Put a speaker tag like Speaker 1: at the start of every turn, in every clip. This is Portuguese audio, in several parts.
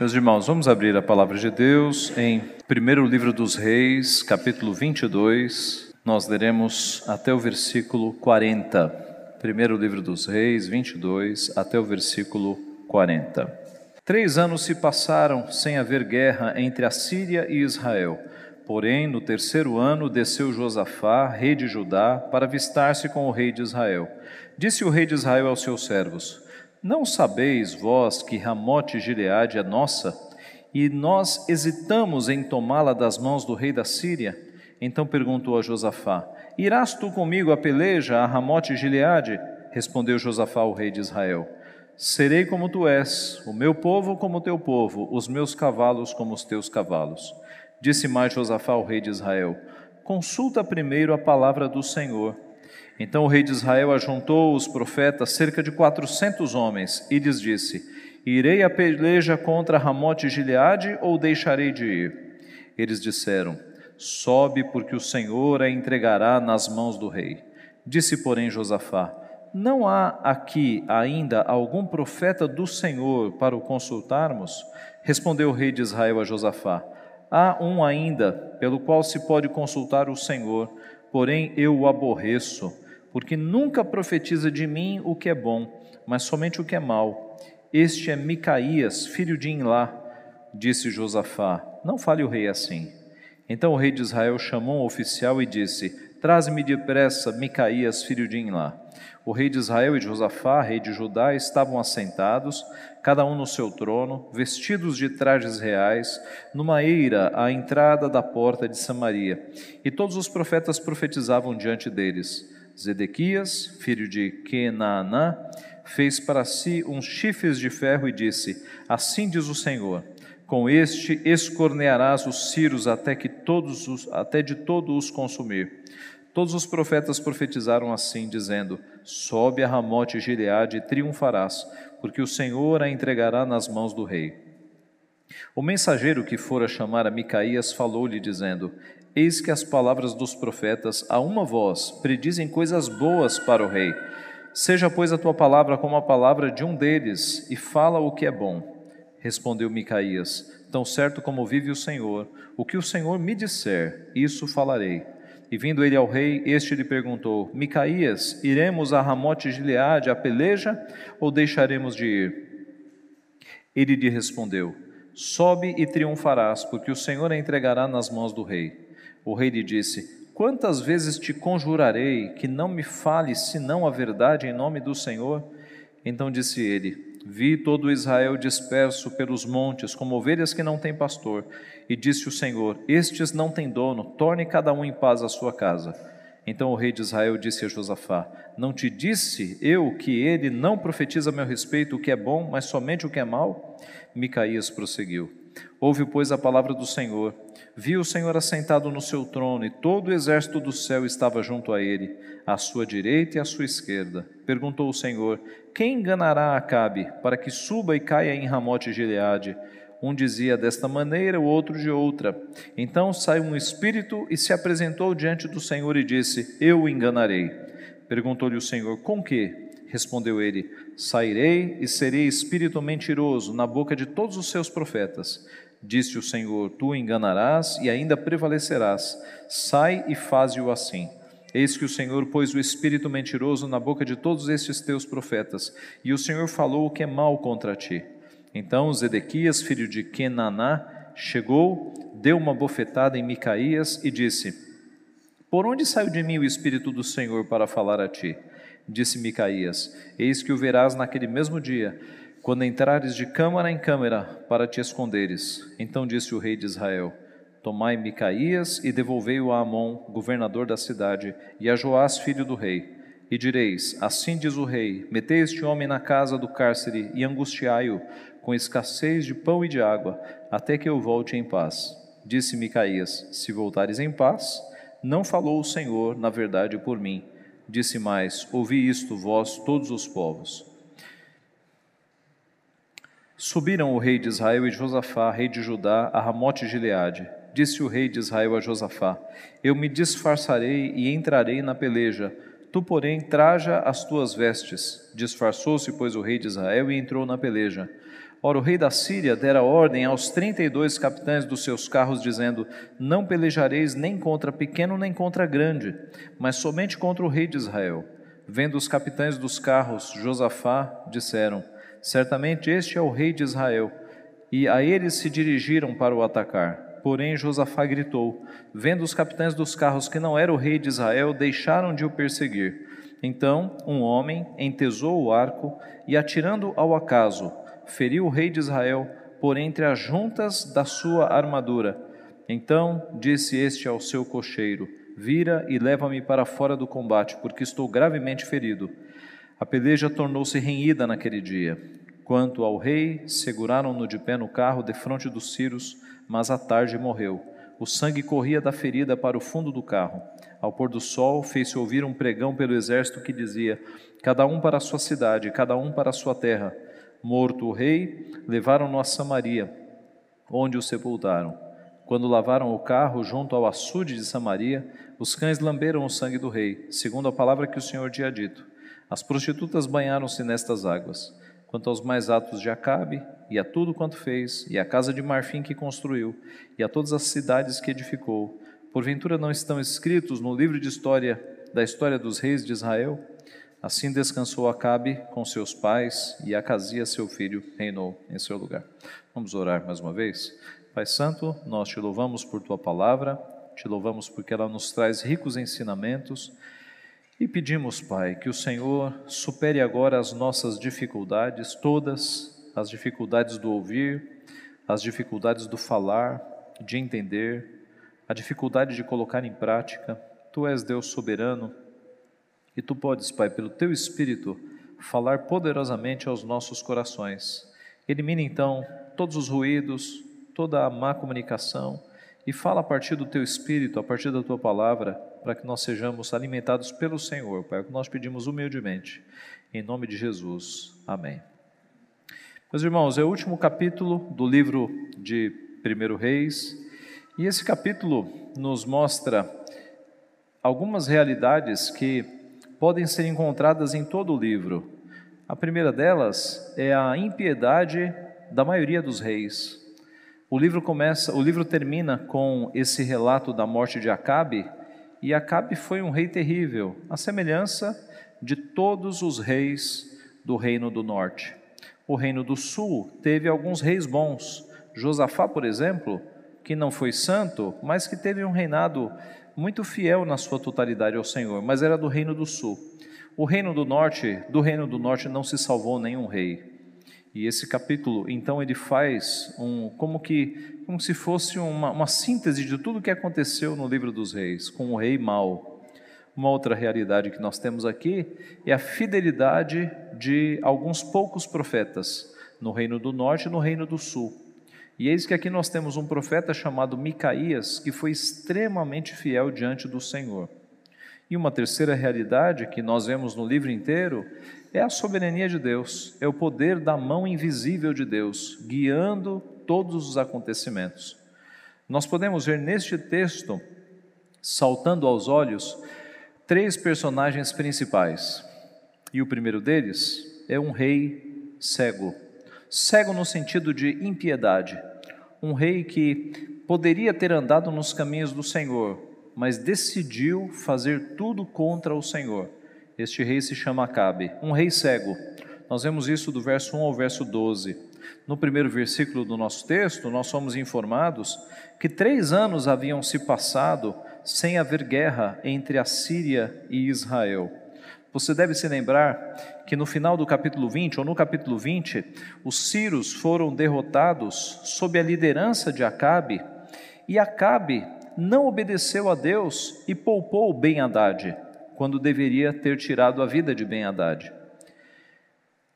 Speaker 1: Meus irmãos, vamos abrir a palavra de Deus em primeiro livro dos Reis, capítulo 22. Nós leremos até o versículo 40. Primeiro livro dos Reis, 22, até o versículo 40. Três anos se passaram sem haver guerra entre a Síria e Israel. Porém, no terceiro ano desceu Josafá, rei de Judá, para avistar-se com o rei de Israel. Disse o rei de Israel aos seus servos: não sabeis vós que Ramote Gileade é nossa, e nós hesitamos em tomá-la das mãos do rei da Síria? Então perguntou a Josafá: Irás tu comigo a peleja a Ramote Gileade? Respondeu Josafá ao rei de Israel: Serei como tu és, o meu povo como teu povo, os meus cavalos como os teus cavalos. Disse mais Josafá ao rei de Israel: Consulta primeiro a palavra do Senhor. Então o rei de Israel ajuntou os profetas, cerca de quatrocentos homens, e lhes disse: Irei a peleja contra Ramote e Gileade ou deixarei de ir? Eles disseram: Sobe, porque o Senhor a entregará nas mãos do rei. Disse, porém, Josafá: Não há aqui ainda algum profeta do Senhor para o consultarmos? Respondeu o rei de Israel a Josafá: Há um ainda, pelo qual se pode consultar o Senhor, porém eu o aborreço porque nunca profetiza de mim o que é bom, mas somente o que é mal. Este é Micaías, filho de Inlá, disse Josafá. Não fale o rei assim. Então o rei de Israel chamou um oficial e disse: Traze-me depressa Micaías, filho de Inlá. O rei de Israel e Josafá, rei de Judá, estavam assentados, cada um no seu trono, vestidos de trajes reais, numa eira à entrada da porta de Samaria. E todos os profetas profetizavam diante deles. Zedequias, filho de Kenaanã, fez para si uns chifres de ferro e disse: Assim diz o Senhor: Com este escornearás os ciros até que todos os, até de todos os consumir. Todos os profetas profetizaram assim, dizendo: Sobe a Ramote Gileade e triunfarás, porque o Senhor a entregará nas mãos do rei. O mensageiro que fora chamar a Micaías falou-lhe, dizendo: Eis que as palavras dos profetas, a uma voz, predizem coisas boas para o rei. Seja, pois, a tua palavra como a palavra de um deles, e fala o que é bom. Respondeu Micaías: Tão certo como vive o Senhor, o que o Senhor me disser, isso falarei. E vindo ele ao rei, este lhe perguntou: Micaías, iremos a Ramote Gileade a peleja, ou deixaremos de ir? Ele lhe respondeu: Sobe e triunfarás, porque o Senhor a entregará nas mãos do rei. O rei lhe disse: Quantas vezes te conjurarei que não me fales senão a verdade em nome do Senhor? Então disse ele: Vi todo Israel disperso pelos montes, como ovelhas que não têm pastor. E disse o Senhor: Estes não têm dono, torne cada um em paz a sua casa. Então o rei de Israel disse a Josafá: Não te disse eu que ele não profetiza a meu respeito o que é bom, mas somente o que é mal? Micaías prosseguiu: Ouve, pois, a palavra do Senhor. Viu o Senhor assentado no seu trono, e todo o exército do céu estava junto a ele, à sua direita e à sua esquerda. Perguntou o Senhor: Quem enganará Acabe, para que suba e caia em Ramote Gileade? Um dizia desta maneira, o outro de outra. Então saiu um espírito e se apresentou diante do Senhor e disse: Eu o enganarei. Perguntou-lhe o Senhor: Com que? Respondeu ele: Sairei e serei espírito mentiroso na boca de todos os seus profetas. Disse o Senhor: Tu enganarás e ainda prevalecerás. Sai e faze-o assim. Eis que o Senhor pôs o espírito mentiroso na boca de todos estes teus profetas, e o Senhor falou o que é mal contra ti. Então Zedequias, filho de Kenaná, chegou, deu uma bofetada em Micaías e disse: Por onde saiu de mim o espírito do Senhor para falar a ti? Disse Micaías: Eis que o verás naquele mesmo dia, quando entrares de câmara em câmara para te esconderes. Então disse o rei de Israel: Tomai Micaías e devolvei-o a Amon, governador da cidade, e a Joás, filho do rei. E direis: Assim diz o rei: Metei este homem na casa do cárcere e angustiai-o com escassez de pão e de água, até que eu volte em paz. Disse Micaías: Se voltares em paz, não falou o Senhor, na verdade, por mim Disse mais: Ouvi isto, vós, todos os povos. Subiram o rei de Israel e Josafá, rei de Judá, a Ramote Gileade. Disse o rei de Israel a Josafá: Eu me disfarçarei e entrarei na peleja. Tu, porém, traja as tuas vestes. Disfarçou-se, pois, o rei de Israel e entrou na peleja. Ora, o rei da Síria dera ordem aos trinta e dois capitães dos seus carros, dizendo: Não pelejareis nem contra pequeno nem contra grande, mas somente contra o rei de Israel. Vendo os capitães dos carros Josafá, disseram: Certamente este é o rei de Israel. E a eles se dirigiram para o atacar. Porém, Josafá gritou: Vendo os capitães dos carros que não era o rei de Israel, deixaram de o perseguir. Então, um homem entesou o arco e, atirando ao acaso, feriu o rei de Israel por entre as juntas da sua armadura. Então disse este ao seu cocheiro: Vira e leva-me para fora do combate, porque estou gravemente ferido. A peleja tornou-se renhida naquele dia. Quanto ao rei, seguraram-no de pé no carro defronte dos ciros, mas à tarde morreu. O sangue corria da ferida para o fundo do carro. Ao pôr do sol, fez-se ouvir um pregão pelo exército que dizia: Cada um para a sua cidade, cada um para a sua terra. Morto o rei, levaram-no a Samaria, onde o sepultaram. Quando lavaram o carro junto ao açude de Samaria, os cães lamberam o sangue do rei, segundo a palavra que o Senhor tinha dito. As prostitutas banharam-se nestas águas. Quanto aos mais atos de Acabe, e a tudo quanto fez, e a casa de marfim que construiu, e a todas as cidades que edificou, porventura não estão escritos no livro de história da história dos reis de Israel? Assim descansou Acabe com seus pais e Acasia, seu filho, reinou em seu lugar. Vamos orar mais uma vez? Pai Santo, nós te louvamos por tua palavra, te louvamos porque ela nos traz ricos ensinamentos e pedimos, Pai, que o Senhor supere agora as nossas dificuldades, todas as dificuldades do ouvir, as dificuldades do falar, de entender, a dificuldade de colocar em prática. Tu és Deus soberano e tu podes, Pai, pelo teu Espírito, falar poderosamente aos nossos corações. Elimina então todos os ruídos, toda a má comunicação e fala a partir do teu Espírito, a partir da tua palavra, para que nós sejamos alimentados pelo Senhor, Pai. É o que nós pedimos humildemente, em nome de Jesus. Amém. Meus irmãos, é o último capítulo do livro de 1 Reis, e esse capítulo nos mostra algumas realidades que podem ser encontradas em todo o livro. A primeira delas é a impiedade da maioria dos reis. O livro começa, o livro termina com esse relato da morte de Acabe, e Acabe foi um rei terrível, a semelhança de todos os reis do reino do norte. O reino do sul teve alguns reis bons. Josafá, por exemplo, que não foi santo, mas que teve um reinado muito fiel na sua totalidade ao Senhor, mas era do reino do sul. O reino do norte, do reino do norte não se salvou nenhum rei. E esse capítulo, então, ele faz um, como que, como se fosse uma, uma síntese de tudo o que aconteceu no livro dos reis, com o rei mau. Uma outra realidade que nós temos aqui é a fidelidade de alguns poucos profetas no reino do norte e no reino do sul. E eis que aqui nós temos um profeta chamado Micaías, que foi extremamente fiel diante do Senhor. E uma terceira realidade que nós vemos no livro inteiro é a soberania de Deus, é o poder da mão invisível de Deus, guiando todos os acontecimentos. Nós podemos ver neste texto, saltando aos olhos, três personagens principais. E o primeiro deles é um rei cego. Cego no sentido de impiedade um rei que poderia ter andado nos caminhos do Senhor, mas decidiu fazer tudo contra o Senhor. Este rei se chama Acabe, um rei cego. Nós vemos isso do verso 1 ao verso 12. No primeiro versículo do nosso texto, nós somos informados que três anos haviam se passado sem haver guerra entre a Síria e Israel. Você deve se lembrar que no final do capítulo 20, ou no capítulo 20, os Círios foram derrotados sob a liderança de Acabe, e Acabe não obedeceu a Deus e poupou Ben Haddad, quando deveria ter tirado a vida de Ben Haddad.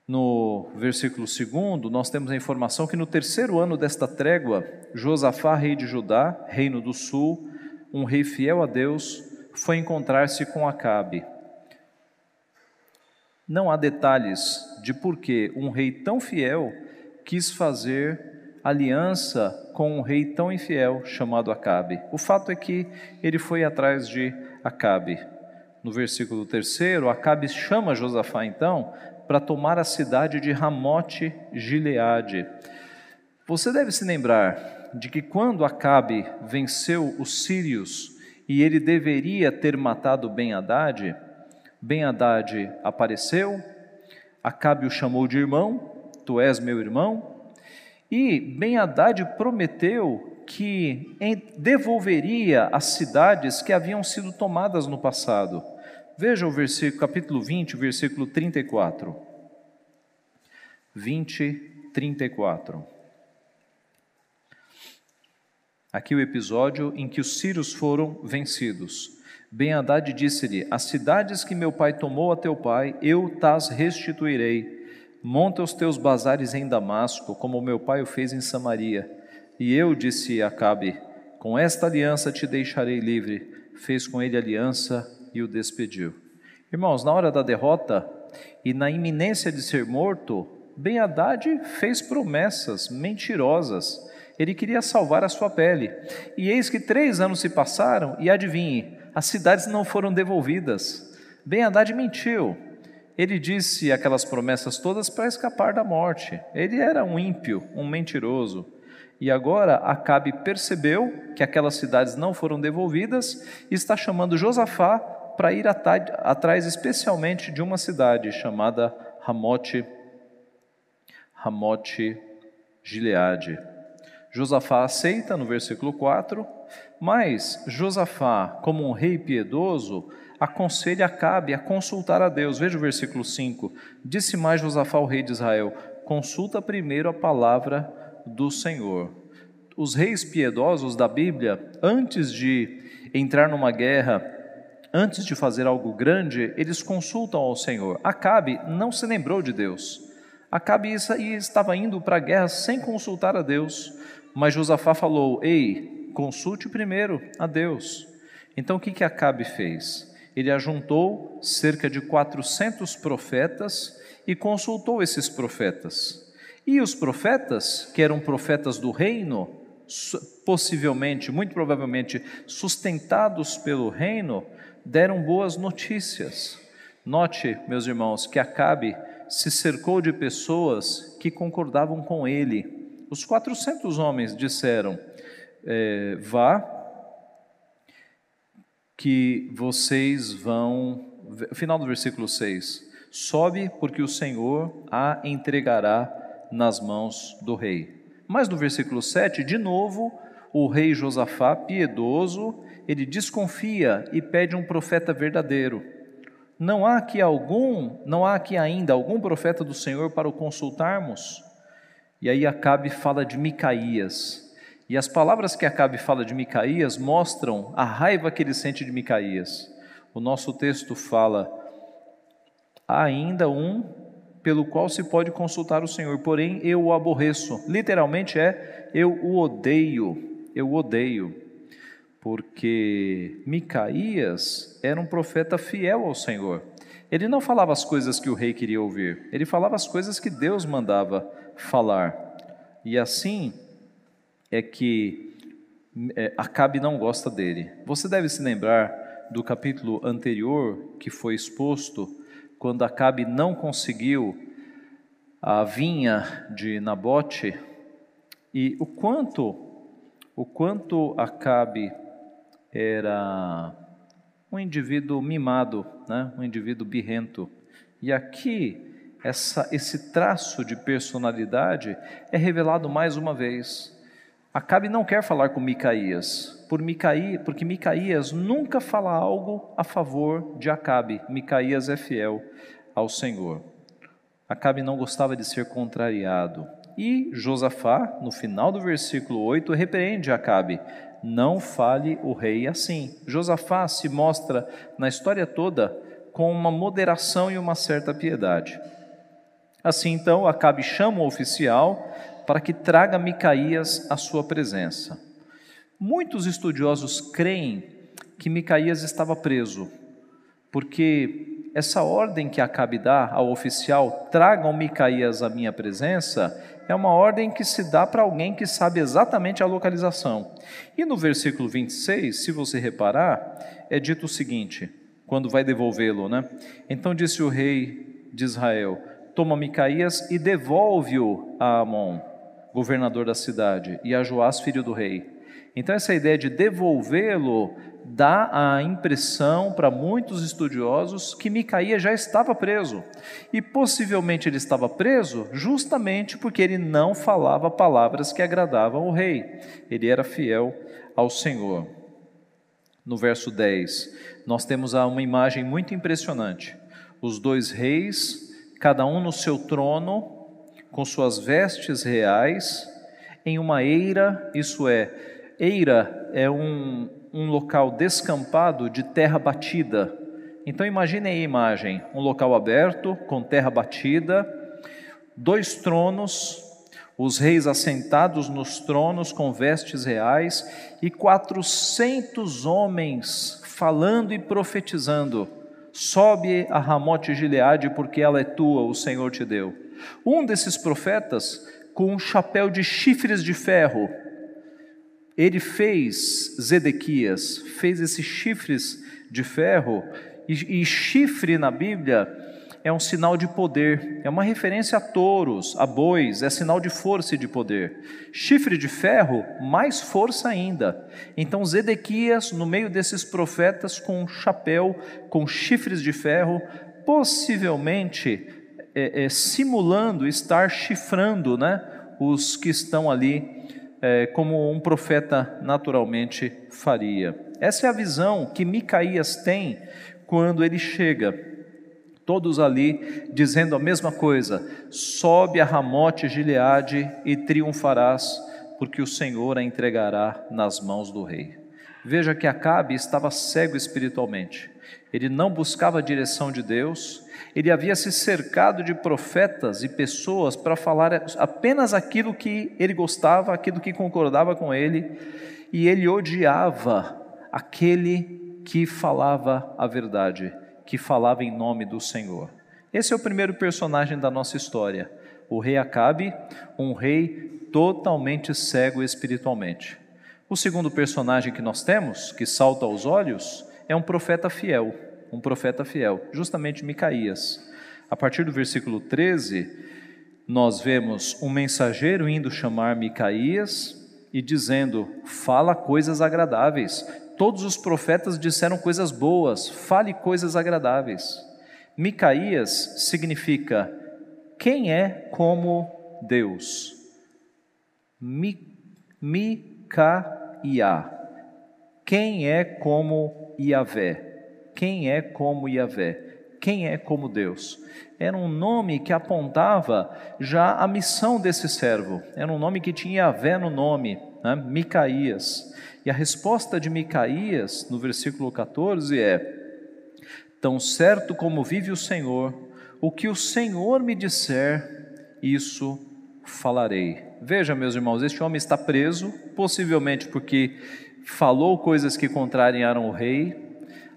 Speaker 1: No versículo 2, nós temos a informação que no terceiro ano desta trégua, Josafá, rei de Judá, reino do sul, um rei fiel a Deus, foi encontrar-se com Acabe não há detalhes de por que um rei tão fiel quis fazer aliança com um rei tão infiel chamado Acabe. O fato é que ele foi atrás de Acabe. No versículo 3, Acabe chama Josafá então para tomar a cidade de Ramote Gileade. Você deve se lembrar de que quando Acabe venceu os sírios e ele deveria ter matado Ben-Hadad, Ben-Hadad apareceu, Acabe o chamou de irmão, tu és meu irmão, e Ben-Hadad prometeu que devolveria as cidades que haviam sido tomadas no passado. Veja o versículo, capítulo 20, versículo 34. 20, 34. Aqui o episódio em que os sírios foram vencidos. Ben-Hadad disse-lhe: As cidades que meu pai tomou a teu pai, eu tas restituirei. Monta os teus bazares em Damasco, como meu pai o fez em Samaria. E eu, disse Acabe, com esta aliança te deixarei livre. Fez com ele aliança e o despediu. Irmãos, na hora da derrota e na iminência de ser morto, Ben Haddad fez promessas mentirosas. Ele queria salvar a sua pele. E eis que três anos se passaram e adivinhe, as cidades não foram devolvidas. Ben Haddad mentiu. Ele disse aquelas promessas todas para escapar da morte. Ele era um ímpio, um mentiroso. E agora Acabe percebeu que aquelas cidades não foram devolvidas e está chamando Josafá para ir atrás especialmente de uma cidade chamada Ramote, Ramote Gileade. Josafá aceita no versículo 4, mas Josafá, como um rei piedoso, aconselha Acabe a consultar a Deus. Veja o versículo 5. Disse mais Josafá ao rei de Israel: Consulta primeiro a palavra do Senhor. Os reis piedosos da Bíblia, antes de entrar numa guerra, antes de fazer algo grande, eles consultam ao Senhor. Acabe não se lembrou de Deus. Acabe estava indo para a guerra sem consultar a Deus, mas Josafá falou: Ei, consulte primeiro a Deus. Então o que, que Acabe fez? Ele ajuntou cerca de 400 profetas e consultou esses profetas. E os profetas, que eram profetas do reino, possivelmente, muito provavelmente sustentados pelo reino, deram boas notícias. Note, meus irmãos, que Acabe se cercou de pessoas que concordavam com ele. Os 400 homens disseram: é, Vá, que vocês vão. Final do versículo 6: Sobe, porque o Senhor a entregará nas mãos do rei. Mas no versículo 7, de novo, o rei Josafá, piedoso, ele desconfia e pede um profeta verdadeiro. Não há aqui algum, não há aqui ainda algum profeta do Senhor para o consultarmos? E aí Acabe fala de Micaías. E as palavras que Acabe fala de Micaías mostram a raiva que ele sente de Micaías. O nosso texto fala: há ainda um pelo qual se pode consultar o Senhor, porém eu o aborreço. Literalmente é eu o odeio, eu odeio. Porque Micaías era um profeta fiel ao Senhor. Ele não falava as coisas que o rei queria ouvir, ele falava as coisas que Deus mandava falar. E assim é que é, Acabe não gosta dele. Você deve se lembrar do capítulo anterior que foi exposto quando Acabe não conseguiu a vinha de Nabote e o quanto o quanto Acabe era um indivíduo mimado, né? um indivíduo birrento. E aqui essa, esse traço de personalidade é revelado mais uma vez. Acabe não quer falar com Micaías, por Micaí, porque Micaías nunca fala algo a favor de Acabe. Micaías é fiel ao Senhor. Acabe não gostava de ser contrariado. E Josafá, no final do versículo 8, repreende Acabe: Não fale o rei assim. Josafá se mostra na história toda com uma moderação e uma certa piedade. Assim então, Acabe chama o oficial para que traga Micaías à sua presença. Muitos estudiosos creem que Micaías estava preso, porque essa ordem que Acabe dá ao oficial, tragam Micaías à minha presença, é uma ordem que se dá para alguém que sabe exatamente a localização. E no versículo 26, se você reparar, é dito o seguinte: quando vai devolvê-lo, né? Então disse o rei de Israel: Toma Micaías e devolve-o a Amon, governador da cidade, e a Joás, filho do rei. Então essa ideia de devolvê-lo dá a impressão para muitos estudiosos que Micaías já estava preso. E possivelmente ele estava preso justamente porque ele não falava palavras que agradavam o rei. Ele era fiel ao Senhor. No verso 10, nós temos uma imagem muito impressionante. Os dois reis, cada um no seu trono, com suas vestes reais, em uma eira, isso é, eira é um, um local descampado de terra batida. Então imagine a imagem, um local aberto com terra batida, dois tronos, os reis assentados nos tronos com vestes reais e quatrocentos homens falando e profetizando. Sobe a Ramote Gileade, porque ela é tua, o Senhor te deu. Um desses profetas, com um chapéu de chifres de ferro, ele fez, Zedequias, fez esses chifres de ferro, e, e chifre na Bíblia é um sinal de poder, é uma referência a touros, a bois, é sinal de força e de poder. Chifre de ferro, mais força ainda. Então Zedequias, no meio desses profetas, com um chapéu, com chifres de ferro, possivelmente é, é, simulando estar chifrando né, os que estão ali é, como um profeta naturalmente faria. Essa é a visão que Micaías tem quando ele chega. Todos ali dizendo a mesma coisa: sobe a Ramote Gileade e triunfarás, porque o Senhor a entregará nas mãos do rei. Veja que Acabe estava cego espiritualmente. Ele não buscava a direção de Deus, ele havia se cercado de profetas e pessoas para falar apenas aquilo que ele gostava, aquilo que concordava com ele, e ele odiava aquele que falava a verdade, que falava em nome do Senhor. Esse é o primeiro personagem da nossa história, o rei Acabe, um rei totalmente cego espiritualmente. O segundo personagem que nós temos, que salta aos olhos, é um profeta fiel um profeta fiel, justamente Micaías. A partir do versículo 13, nós vemos um mensageiro indo chamar Micaías e dizendo: Fala coisas agradáveis. Todos os profetas disseram coisas boas, fale coisas agradáveis. Micaías significa quem é como Deus. Mi, Micaia. Quem é como Iavé? Quem é como Yahvé? Quem é como Deus? Era um nome que apontava já a missão desse servo. Era um nome que tinha Yahvé no nome, né? Micaías. E a resposta de Micaías, no versículo 14, é: Tão certo como vive o Senhor, o que o Senhor me disser, isso falarei. Veja, meus irmãos, este homem está preso, possivelmente porque falou coisas que contrariaram o rei,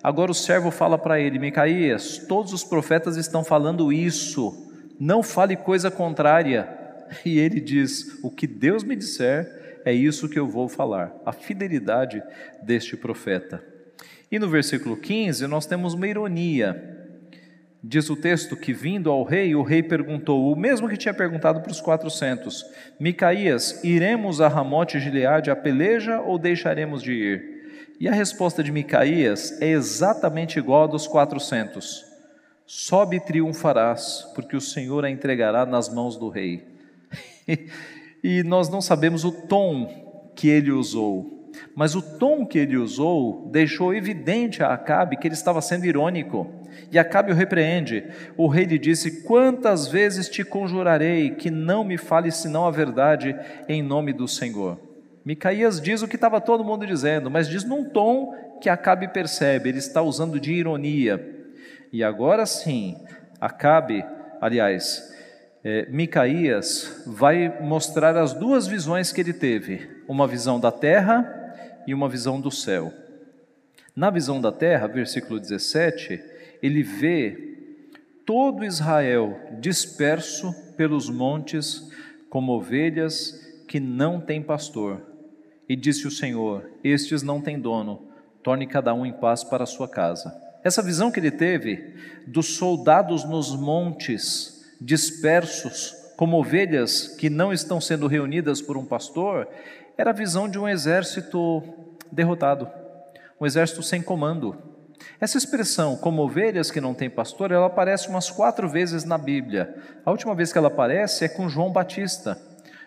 Speaker 1: Agora o servo fala para ele: Micaías, todos os profetas estão falando isso, não fale coisa contrária. E ele diz: O que Deus me disser, é isso que eu vou falar. A fidelidade deste profeta. E no versículo 15, nós temos uma ironia. Diz o texto que, vindo ao rei, o rei perguntou, o mesmo que tinha perguntado para os quatrocentos: Micaías, iremos a Ramote Gileade a peleja ou deixaremos de ir? E a resposta de Micaías é exatamente igual a dos 400. Sobe e triunfarás, porque o Senhor a entregará nas mãos do rei. e nós não sabemos o tom que ele usou, mas o tom que ele usou deixou evidente a Acabe que ele estava sendo irônico. E Acabe o repreende. O rei lhe disse: Quantas vezes te conjurarei que não me fale senão a verdade em nome do Senhor? Micaías diz o que estava todo mundo dizendo, mas diz num tom que Acabe percebe, ele está usando de ironia. E agora sim, Acabe, aliás, é, Micaías vai mostrar as duas visões que ele teve: uma visão da terra e uma visão do céu. Na visão da terra, versículo 17, ele vê todo Israel disperso pelos montes como ovelhas que não têm pastor e disse o Senhor: Estes não têm dono, torne cada um em paz para a sua casa. Essa visão que ele teve dos soldados nos montes, dispersos, como ovelhas que não estão sendo reunidas por um pastor, era a visão de um exército derrotado, um exército sem comando. Essa expressão, como ovelhas que não têm pastor, ela aparece umas quatro vezes na Bíblia. A última vez que ela aparece é com João Batista.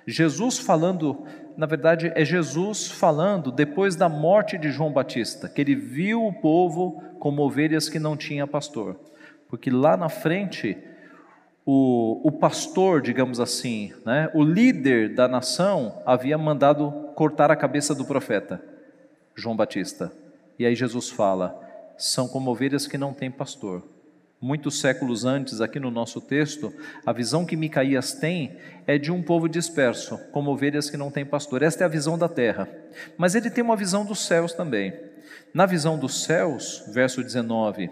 Speaker 1: Jesus falando, na verdade, é Jesus falando depois da morte de João Batista, que ele viu o povo como ovelhas que não tinha pastor. Porque lá na frente, o, o pastor, digamos assim, né, o líder da nação, havia mandado cortar a cabeça do profeta, João Batista. E aí Jesus fala: são como ovelhas que não têm pastor. Muitos séculos antes, aqui no nosso texto, a visão que Micaías tem é de um povo disperso, como ovelhas que não têm pastor. Esta é a visão da terra. Mas ele tem uma visão dos céus também. Na visão dos céus, verso 19,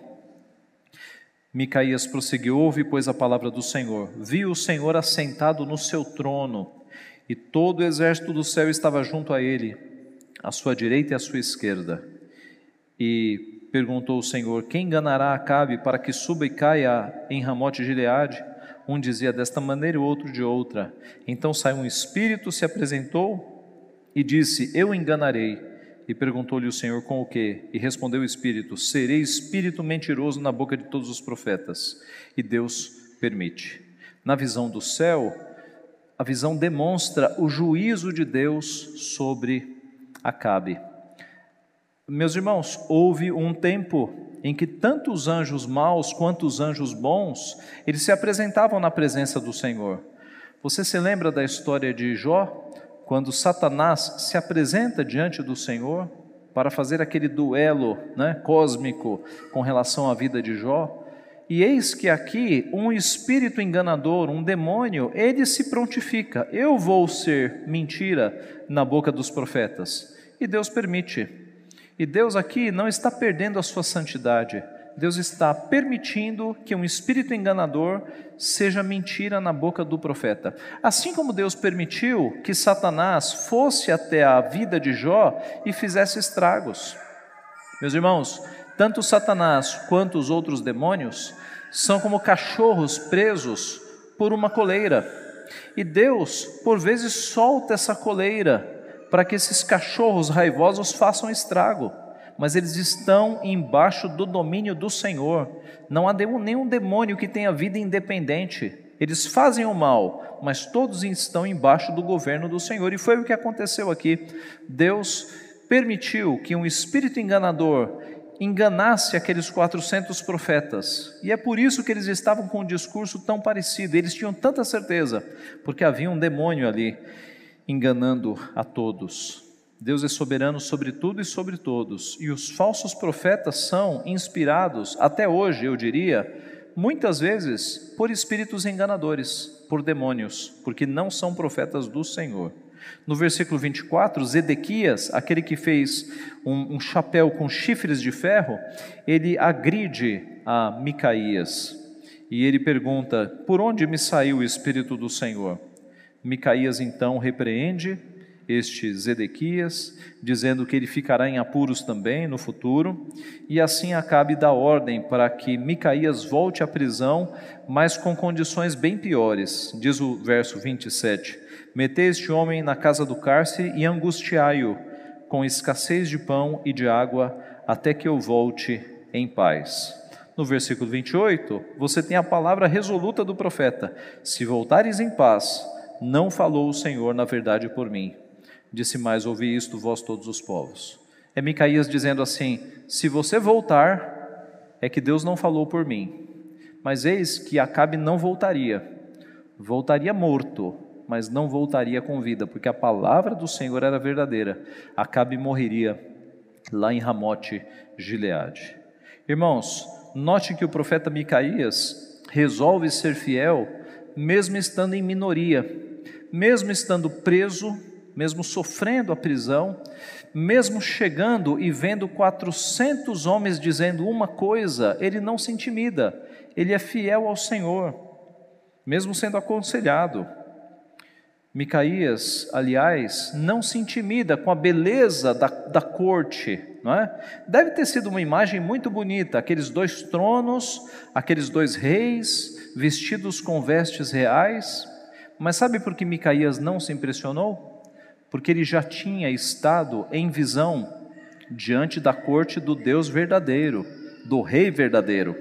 Speaker 1: Micaías prosseguiu: Ouve, pois, a palavra do Senhor. Viu o Senhor assentado no seu trono, e todo o exército do céu estava junto a ele, à sua direita e à sua esquerda. E perguntou o Senhor: Quem enganará Acabe para que suba e caia em Ramote Gileade? Um dizia desta maneira e o outro de outra. Então saiu um espírito, se apresentou e disse: Eu enganarei. E perguntou-lhe o Senhor com o quê? E respondeu o espírito: Serei espírito mentiroso na boca de todos os profetas. E Deus permite. Na visão do céu, a visão demonstra o juízo de Deus sobre Acabe. Meus irmãos, houve um tempo em que tanto os anjos maus quanto os anjos bons, eles se apresentavam na presença do Senhor. Você se lembra da história de Jó, quando Satanás se apresenta diante do Senhor para fazer aquele duelo né, cósmico com relação à vida de Jó? E eis que aqui um espírito enganador, um demônio, ele se prontifica: eu vou ser mentira na boca dos profetas. E Deus permite. E Deus aqui não está perdendo a sua santidade, Deus está permitindo que um espírito enganador seja mentira na boca do profeta. Assim como Deus permitiu que Satanás fosse até a vida de Jó e fizesse estragos. Meus irmãos, tanto Satanás quanto os outros demônios são como cachorros presos por uma coleira. E Deus, por vezes, solta essa coleira para que esses cachorros raivosos façam estrago, mas eles estão embaixo do domínio do Senhor. Não há nenhum demônio que tenha vida independente. Eles fazem o mal, mas todos estão embaixo do governo do Senhor. E foi o que aconteceu aqui. Deus permitiu que um espírito enganador enganasse aqueles 400 profetas. E é por isso que eles estavam com um discurso tão parecido. Eles tinham tanta certeza, porque havia um demônio ali enganando a todos. Deus é soberano sobre tudo e sobre todos, e os falsos profetas são inspirados, até hoje eu diria, muitas vezes por espíritos enganadores, por demônios, porque não são profetas do Senhor. No versículo 24, Zedequias, aquele que fez um, um chapéu com chifres de ferro, ele agride a Micaías e ele pergunta: Por onde me saiu o Espírito do Senhor? Micaías então repreende este Zedequias, dizendo que ele ficará em apuros também no futuro, e assim acabe da ordem para que Micaías volte à prisão, mas com condições bem piores. Diz o verso 27: Metei este homem na casa do cárcere e angustiai-o com escassez de pão e de água, até que eu volte em paz. No versículo 28, você tem a palavra resoluta do profeta: Se voltares em paz, não falou o Senhor na verdade por mim. Disse mais: Ouvi isto, vós todos os povos. É Micaías dizendo assim: Se você voltar, é que Deus não falou por mim. Mas eis que Acabe não voltaria, voltaria morto, mas não voltaria com vida, porque a palavra do Senhor era verdadeira. Acabe morreria lá em Ramote, Gileade. Irmãos, note que o profeta Micaías resolve ser fiel, mesmo estando em minoria mesmo estando preso, mesmo sofrendo a prisão, mesmo chegando e vendo 400 homens dizendo uma coisa, ele não se intimida, ele é fiel ao Senhor, mesmo sendo aconselhado. Micaías, aliás, não se intimida com a beleza da, da corte, não é? Deve ter sido uma imagem muito bonita, aqueles dois tronos, aqueles dois reis, vestidos com vestes reais. Mas sabe por que Micaías não se impressionou? Porque ele já tinha estado em visão diante da corte do Deus verdadeiro, do rei verdadeiro.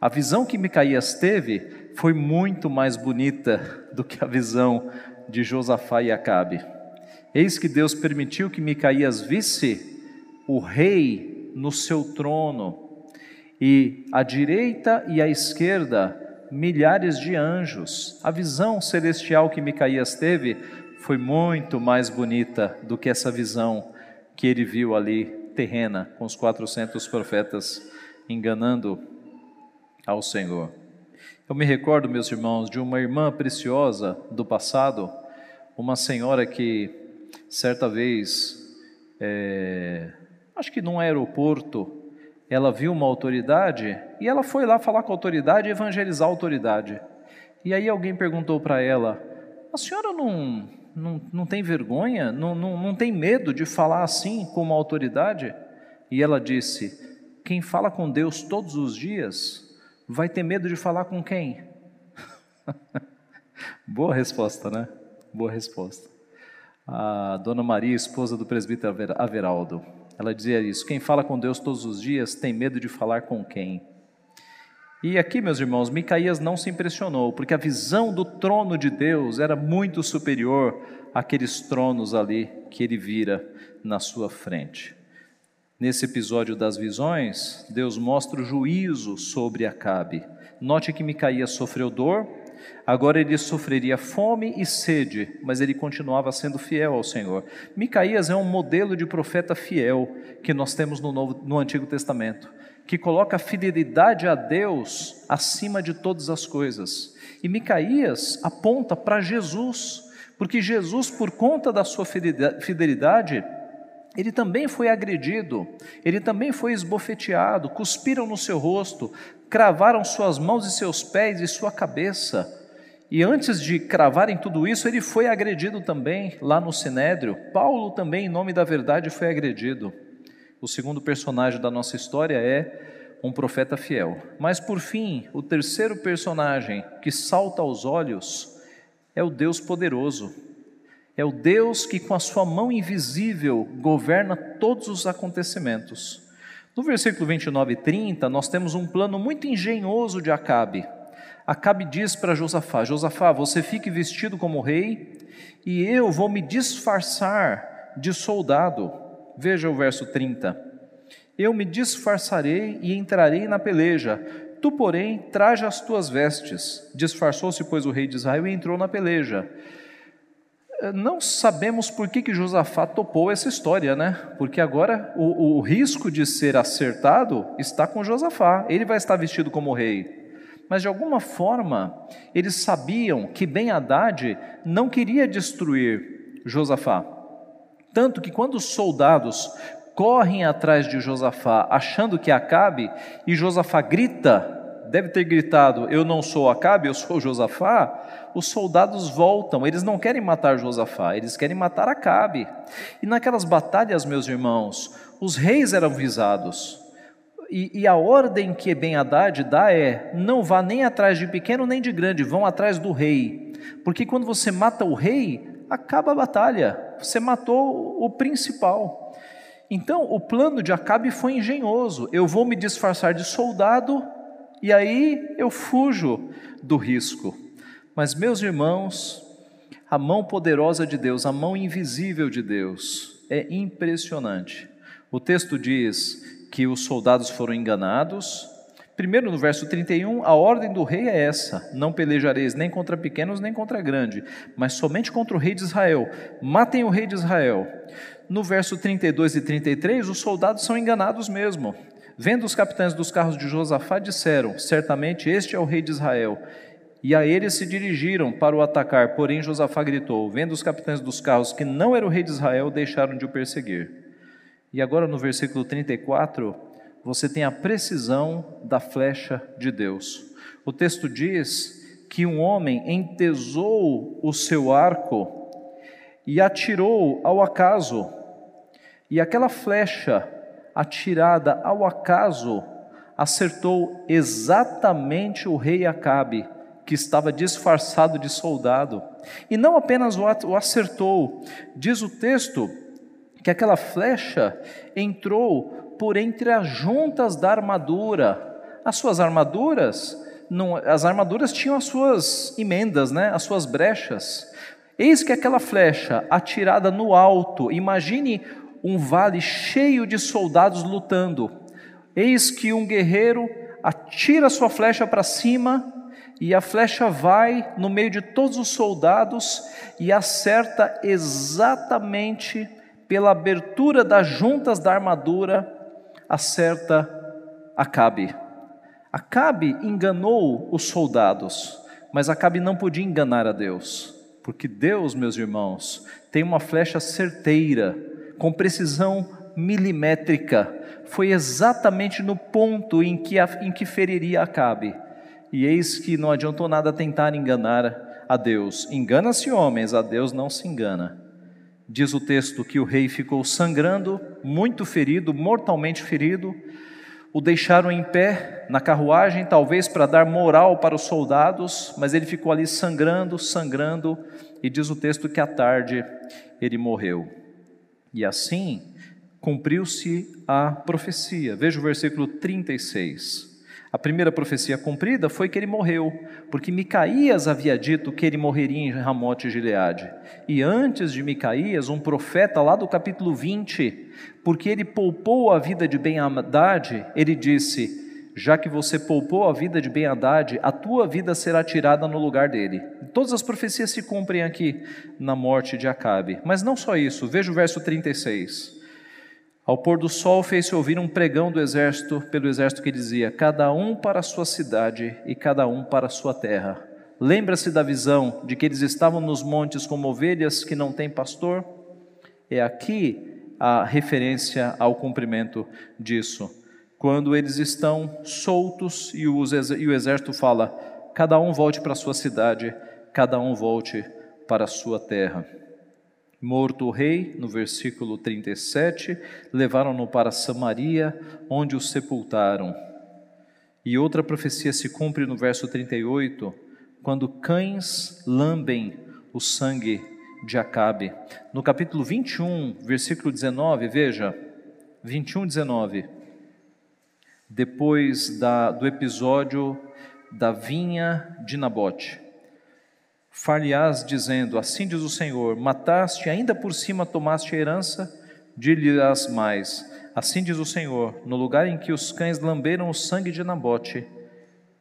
Speaker 1: A visão que Micaías teve foi muito mais bonita do que a visão de Josafá e Acabe. Eis que Deus permitiu que Micaías visse o rei no seu trono e à direita e à esquerda milhares de anjos. A visão celestial que Micaías teve foi muito mais bonita do que essa visão que ele viu ali terrena com os 400 profetas enganando ao Senhor. Eu me recordo, meus irmãos, de uma irmã preciosa do passado, uma senhora que certa vez, é, acho que num aeroporto, ela viu uma autoridade e ela foi lá falar com a autoridade e evangelizar a autoridade. E aí alguém perguntou para ela: A senhora não, não, não tem vergonha? Não, não, não tem medo de falar assim com uma autoridade? E ela disse: Quem fala com Deus todos os dias vai ter medo de falar com quem? Boa resposta, né? Boa resposta. A dona Maria, esposa do presbítero Averaldo, ela dizia isso: quem fala com Deus todos os dias tem medo de falar com quem? E aqui, meus irmãos, Micaías não se impressionou, porque a visão do trono de Deus era muito superior àqueles tronos ali que ele vira na sua frente. Nesse episódio das visões, Deus mostra o juízo sobre Acabe. Note que Micaías sofreu dor, agora ele sofreria fome e sede, mas ele continuava sendo fiel ao Senhor. Micaías é um modelo de profeta fiel que nós temos no, Novo, no Antigo Testamento, que coloca a fidelidade a Deus acima de todas as coisas. E Micaías aponta para Jesus, porque Jesus, por conta da sua fidelidade, ele também foi agredido, ele também foi esbofeteado, cuspiram no seu rosto, cravaram suas mãos e seus pés e sua cabeça. E antes de cravarem tudo isso, ele foi agredido também lá no Sinédrio. Paulo também, em nome da verdade, foi agredido. O segundo personagem da nossa história é um profeta fiel. Mas por fim, o terceiro personagem que salta aos olhos é o Deus poderoso é o Deus que, com a sua mão invisível, governa todos os acontecimentos. No versículo 29 e 30, nós temos um plano muito engenhoso de Acabe. Acabe diz para Josafá: Josafá, você fique vestido como rei, e eu vou me disfarçar de soldado. Veja o verso 30. Eu me disfarçarei e entrarei na peleja. Tu, porém, traja as tuas vestes. Disfarçou-se, pois, o rei de Israel e entrou na peleja não sabemos por que, que Josafá topou essa história, né? Porque agora o, o risco de ser acertado está com Josafá, ele vai estar vestido como rei. Mas de alguma forma, eles sabiam que Ben Haddad não queria destruir Josafá. Tanto que quando os soldados correm atrás de Josafá, achando que Acabe, e Josafá grita deve ter gritado: Eu não sou Acabe, eu sou Josafá. Os soldados voltam, eles não querem matar Josafá, eles querem matar Acabe. E naquelas batalhas, meus irmãos, os reis eram visados. E, e a ordem que Ben Haddad dá é: não vá nem atrás de pequeno nem de grande, vão atrás do rei. Porque quando você mata o rei, acaba a batalha, você matou o principal. Então, o plano de Acabe foi engenhoso. Eu vou me disfarçar de soldado e aí eu fujo do risco. Mas, meus irmãos, a mão poderosa de Deus, a mão invisível de Deus, é impressionante. O texto diz que os soldados foram enganados. Primeiro, no verso 31, a ordem do rei é essa: não pelejareis nem contra pequenos nem contra grande, mas somente contra o rei de Israel. Matem o rei de Israel. No verso 32 e 33, os soldados são enganados mesmo. Vendo os capitães dos carros de Josafá, disseram: Certamente este é o rei de Israel. E a eles se dirigiram para o atacar, porém Josafá gritou: Vendo os capitães dos carros que não era o rei de Israel, deixaram de o perseguir. E agora no versículo 34, você tem a precisão da flecha de Deus. O texto diz que um homem entesou o seu arco e atirou ao acaso, e aquela flecha atirada ao acaso acertou exatamente o rei Acabe, que estava disfarçado de soldado. E não apenas o acertou, diz o texto que aquela flecha entrou por entre as juntas da armadura. As suas armaduras, não, as armaduras tinham as suas emendas, né, as suas brechas. Eis que aquela flecha atirada no alto, imagine um vale cheio de soldados lutando. Eis que um guerreiro atira sua flecha para cima e a flecha vai no meio de todos os soldados e acerta exatamente pela abertura das juntas da armadura, acerta Acabe. Acabe enganou os soldados, mas Acabe não podia enganar a Deus, porque Deus, meus irmãos, tem uma flecha certeira, com precisão milimétrica, foi exatamente no ponto em que, em que feriria Acabe. E eis que não adiantou nada tentar enganar a Deus. Engana-se homens, a Deus não se engana. Diz o texto que o rei ficou sangrando, muito ferido, mortalmente ferido. O deixaram em pé na carruagem, talvez para dar moral para os soldados, mas ele ficou ali sangrando, sangrando, e diz o texto que à tarde ele morreu. E assim cumpriu-se a profecia. Veja o versículo 36. A primeira profecia cumprida foi que ele morreu, porque Micaías havia dito que ele morreria em Ramote Gileade. E antes de Micaías, um profeta lá do capítulo 20, porque ele poupou a vida de Ben-Hadad, ele disse: Já que você poupou a vida de Ben-Hadad, a tua vida será tirada no lugar dele. Todas as profecias se cumprem aqui na morte de Acabe. Mas não só isso, veja o verso 36. Ao pôr do sol fez-se ouvir um pregão do exército, pelo exército que dizia: Cada um para a sua cidade e cada um para a sua terra. Lembra-se da visão de que eles estavam nos montes como ovelhas que não têm pastor? É aqui a referência ao cumprimento disso. Quando eles estão soltos e o exército fala: Cada um volte para sua cidade, cada um volte para sua terra. Morto o rei, no versículo 37, levaram-no para Samaria, onde o sepultaram. E outra profecia se cumpre no verso 38, quando cães lambem o sangue de Acabe. No capítulo 21, versículo 19, veja, 21, 19. Depois da, do episódio da vinha de Nabote far-lhe-ás dizendo: Assim diz o Senhor: Mataste, ainda por cima tomaste a herança, dir-lhe-ás mais: Assim diz o Senhor: No lugar em que os cães lamberam o sangue de Nabote,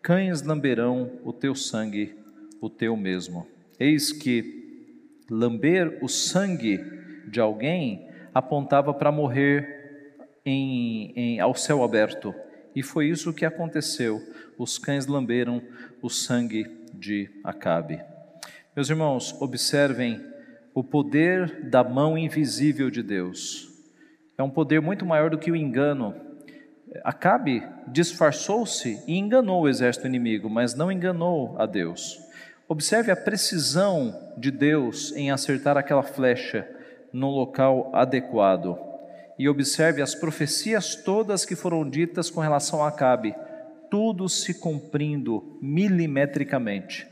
Speaker 1: cães lamberão o teu sangue, o teu mesmo. Eis que lamber o sangue de alguém apontava para morrer em, em, ao céu aberto. E foi isso que aconteceu. Os cães lamberam o sangue de Acabe. Meus irmãos, observem o poder da mão invisível de Deus. É um poder muito maior do que o engano. Acabe disfarçou-se e enganou o exército inimigo, mas não enganou a Deus. Observe a precisão de Deus em acertar aquela flecha no local adequado. E observe as profecias todas que foram ditas com relação a Acabe, tudo se cumprindo milimetricamente.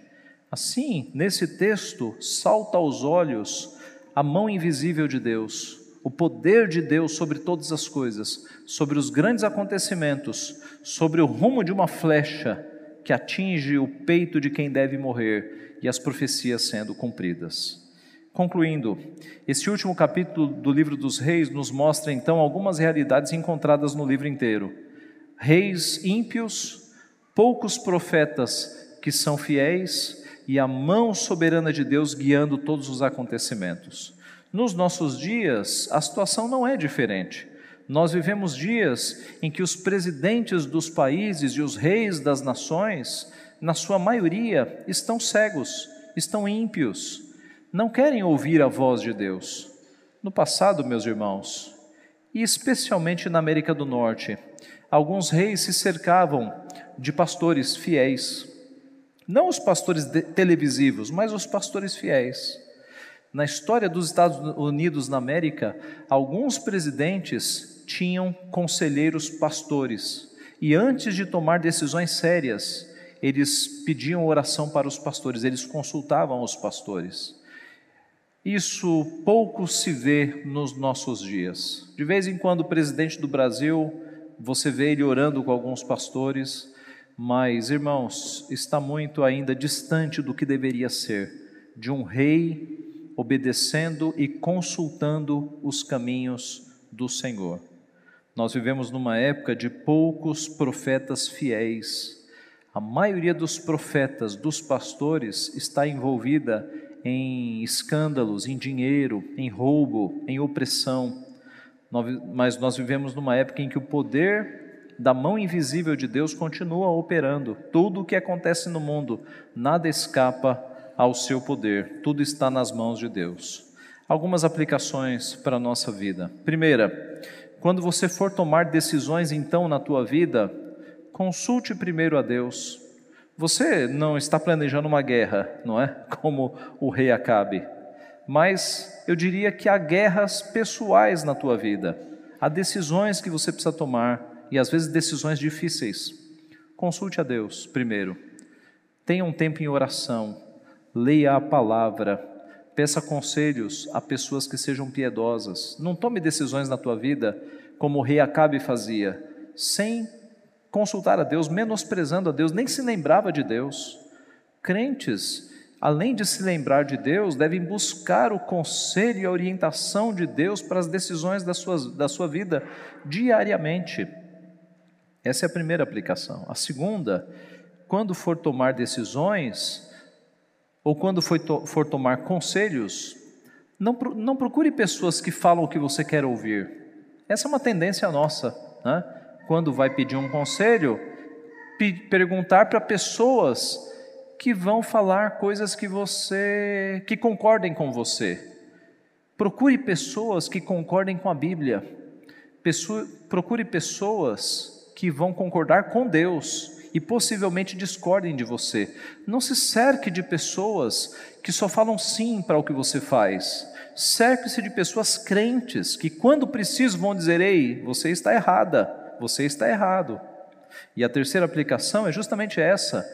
Speaker 1: Assim, nesse texto, salta aos olhos a mão invisível de Deus, o poder de Deus sobre todas as coisas, sobre os grandes acontecimentos, sobre o rumo de uma flecha que atinge o peito de quem deve morrer e as profecias sendo cumpridas. Concluindo, esse último capítulo do livro dos reis nos mostra então algumas realidades encontradas no livro inteiro. Reis ímpios, poucos profetas que são fiéis, e a mão soberana de Deus guiando todos os acontecimentos. Nos nossos dias, a situação não é diferente. Nós vivemos dias em que os presidentes dos países e os reis das nações, na sua maioria, estão cegos, estão ímpios, não querem ouvir a voz de Deus. No passado, meus irmãos, e especialmente na América do Norte, alguns reis se cercavam de pastores fiéis Não os pastores televisivos, mas os pastores fiéis. Na história dos Estados Unidos na América, alguns presidentes tinham conselheiros pastores. E antes de tomar decisões sérias, eles pediam oração para os pastores, eles consultavam os pastores. Isso pouco se vê nos nossos dias. De vez em quando, o presidente do Brasil, você vê ele orando com alguns pastores, mas, irmãos, está muito ainda distante do que deveria ser, de um rei obedecendo e consultando os caminhos do Senhor. Nós vivemos numa época de poucos profetas fiéis a maioria dos profetas, dos pastores, está envolvida em escândalos, em dinheiro, em roubo, em opressão. Mas nós vivemos numa época em que o poder da mão invisível de Deus continua operando. Tudo o que acontece no mundo, nada escapa ao seu poder, tudo está nas mãos de Deus. Algumas aplicações para a nossa vida. Primeira, quando você for tomar decisões então na tua vida, Consulte primeiro a Deus. Você não está planejando uma guerra, não é? Como o rei Acabe. Mas eu diria que há guerras pessoais na tua vida. Há decisões que você precisa tomar e às vezes decisões difíceis. Consulte a Deus primeiro. Tenha um tempo em oração. Leia a palavra. Peça conselhos a pessoas que sejam piedosas. Não tome decisões na tua vida como o rei Acabe fazia, sem consultar a Deus, menosprezando a Deus, nem se lembrava de Deus. Crentes, além de se lembrar de Deus, devem buscar o conselho e a orientação de Deus para as decisões da sua, da sua vida diariamente. Essa é a primeira aplicação. A segunda, quando for tomar decisões, ou quando for, to, for tomar conselhos, não, não procure pessoas que falam o que você quer ouvir. Essa é uma tendência nossa, né? Quando vai pedir um conselho, perguntar para pessoas que vão falar coisas que você que concordem com você. Procure pessoas que concordem com a Bíblia. Pessoa, procure pessoas que vão concordar com Deus e possivelmente discordem de você. Não se cerque de pessoas que só falam sim para o que você faz. Cerque-se de pessoas crentes que, quando preciso, vão dizer: Ei, você está errada você está errado. E a terceira aplicação é justamente essa.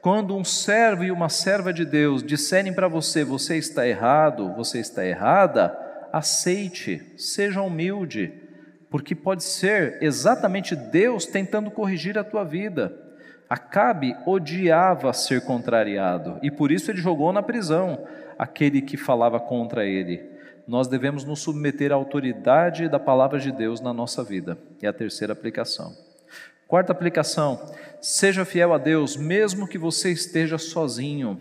Speaker 1: Quando um servo e uma serva de Deus disserem para você, você está errado, você está errada, aceite, seja humilde, porque pode ser exatamente Deus tentando corrigir a tua vida. Acabe odiava ser contrariado e por isso ele jogou na prisão aquele que falava contra ele nós devemos nos submeter à autoridade da palavra de Deus na nossa vida. É a terceira aplicação. Quarta aplicação: seja fiel a Deus, mesmo que você esteja sozinho,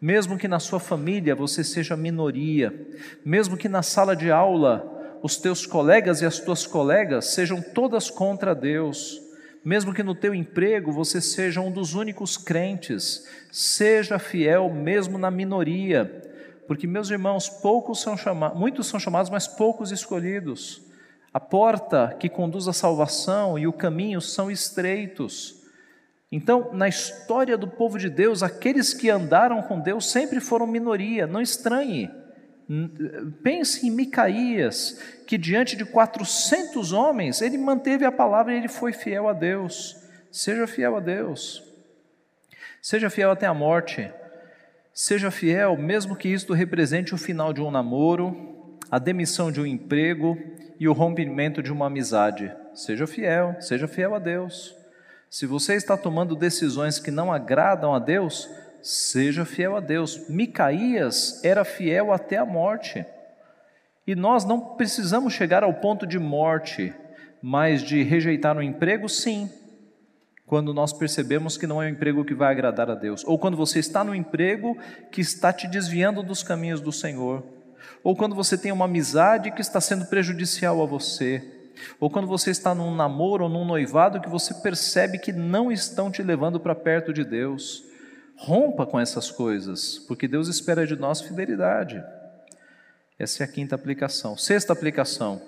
Speaker 1: mesmo que na sua família você seja minoria, mesmo que na sala de aula os teus colegas e as tuas colegas sejam todas contra Deus, mesmo que no teu emprego você seja um dos únicos crentes, seja fiel mesmo na minoria porque, meus irmãos, poucos são chamados, muitos são chamados, mas poucos escolhidos. A porta que conduz à salvação e o caminho são estreitos. Então, na história do povo de Deus, aqueles que andaram com Deus sempre foram minoria, não estranhe. Pense em Micaías, que diante de 400 homens, ele manteve a palavra e ele foi fiel a Deus. Seja fiel a Deus. Seja fiel até a morte. Seja fiel, mesmo que isto represente o final de um namoro, a demissão de um emprego e o rompimento de uma amizade. Seja fiel, seja fiel a Deus. Se você está tomando decisões que não agradam a Deus, seja fiel a Deus. Micaías era fiel até a morte. E nós não precisamos chegar ao ponto de morte, mas de rejeitar um emprego, sim, quando nós percebemos que não é um emprego que vai agradar a Deus, ou quando você está no emprego que está te desviando dos caminhos do Senhor, ou quando você tem uma amizade que está sendo prejudicial a você, ou quando você está num namoro ou num noivado que você percebe que não estão te levando para perto de Deus. Rompa com essas coisas, porque Deus espera de nós fidelidade. Essa é a quinta aplicação. Sexta aplicação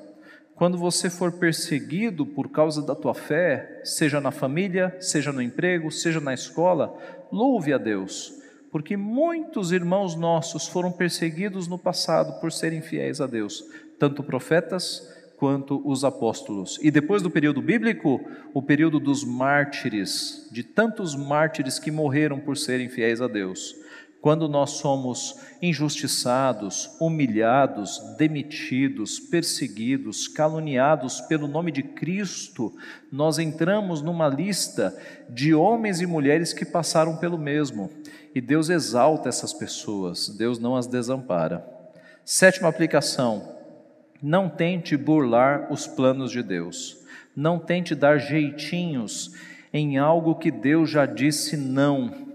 Speaker 1: quando você for perseguido por causa da tua fé, seja na família, seja no emprego, seja na escola, louve a Deus, porque muitos irmãos nossos foram perseguidos no passado por serem fiéis a Deus, tanto profetas quanto os apóstolos. E depois do período bíblico, o período dos mártires, de tantos mártires que morreram por serem fiéis a Deus. Quando nós somos injustiçados, humilhados, demitidos, perseguidos, caluniados pelo nome de Cristo, nós entramos numa lista de homens e mulheres que passaram pelo mesmo. E Deus exalta essas pessoas, Deus não as desampara. Sétima aplicação: não tente burlar os planos de Deus. Não tente dar jeitinhos em algo que Deus já disse não.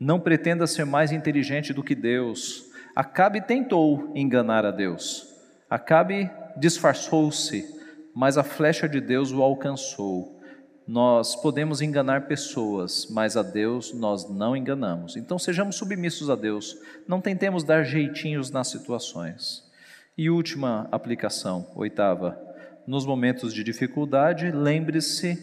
Speaker 1: Não pretenda ser mais inteligente do que Deus. Acabe tentou enganar a Deus. Acabe disfarçou-se, mas a flecha de Deus o alcançou. Nós podemos enganar pessoas, mas a Deus nós não enganamos. Então sejamos submissos a Deus. Não tentemos dar jeitinhos nas situações. E última aplicação, oitava, nos momentos de dificuldade, lembre-se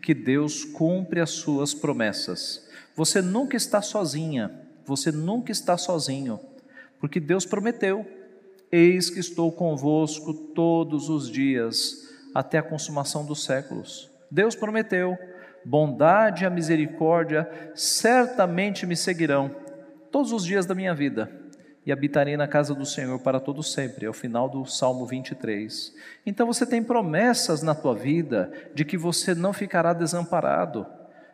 Speaker 1: que Deus cumpre as suas promessas. Você nunca está sozinha, você nunca está sozinho, porque Deus prometeu: Eis que estou convosco todos os dias, até a consumação dos séculos. Deus prometeu: bondade e a misericórdia certamente me seguirão todos os dias da minha vida e habitarei na casa do Senhor para todo sempre. É o final do Salmo 23. Então você tem promessas na tua vida de que você não ficará desamparado.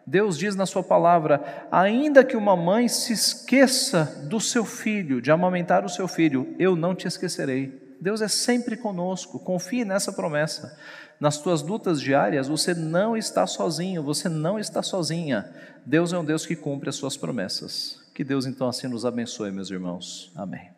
Speaker 1: Deus diz na sua palavra: ainda que uma mãe se esqueça do seu filho, de amamentar o seu filho, eu não te esquecerei. Deus é sempre conosco, confie nessa promessa. Nas tuas lutas diárias, você não está sozinho, você não está sozinha. Deus é um Deus que cumpre as suas promessas. Que Deus então assim nos abençoe, meus irmãos. Amém.